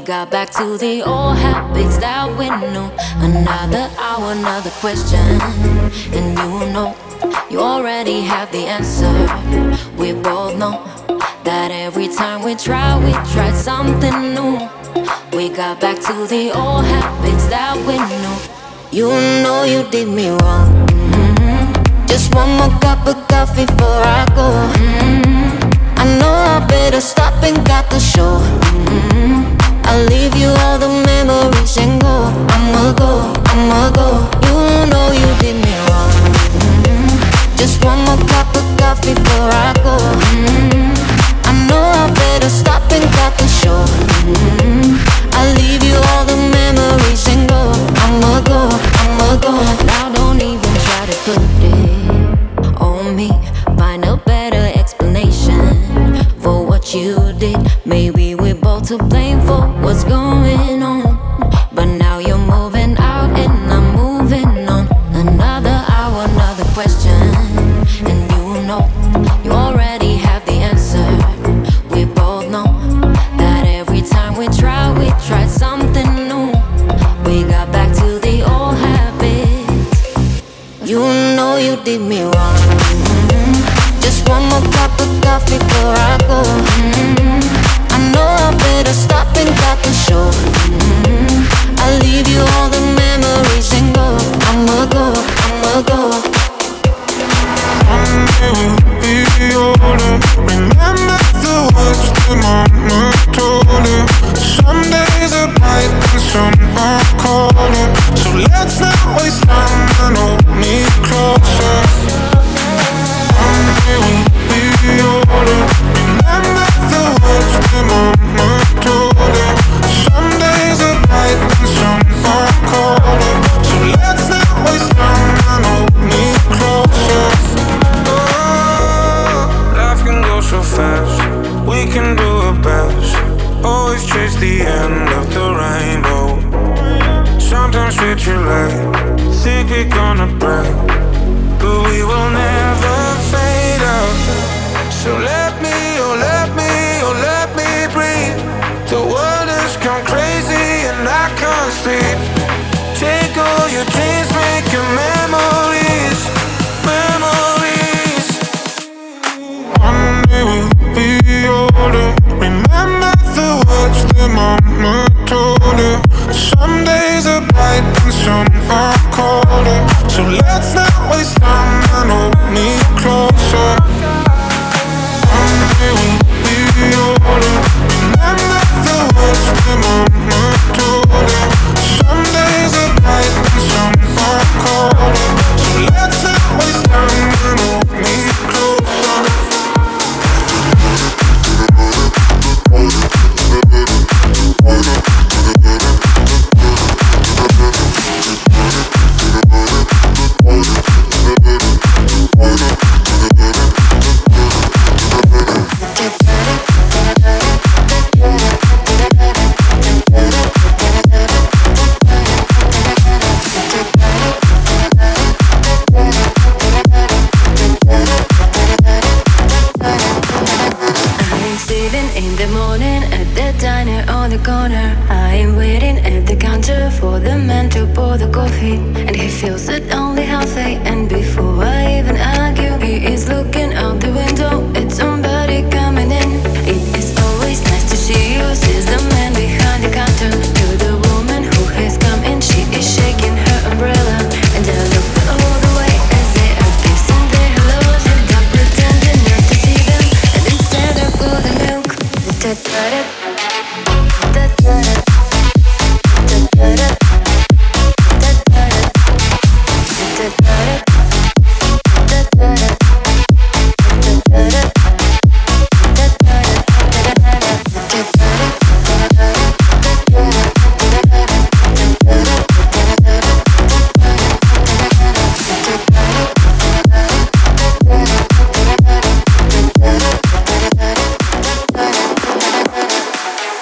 Got back to the old habits that we knew. Another hour, another question. And you know, you already have the answer. We both know that every time we try, we try something new. We got back to the old habits that we knew. You know you did me wrong. Mm-hmm. Just one more cup of coffee before I go. Mm-hmm. I know I better stop and got the show. Mm-hmm. I'll leave you all the memories and go. I'ma go, I'ma go. You know you did me wrong. Mm-hmm. Just one more cup of coffee before I go. Mm-hmm. I know I better stop and cut the show. leave me the end. leaving in the morning at the diner on the corner. I am waiting at the counter for the man to pour the coffee. And he feels it only halfway. And before I even argue, he is looking out the window. started.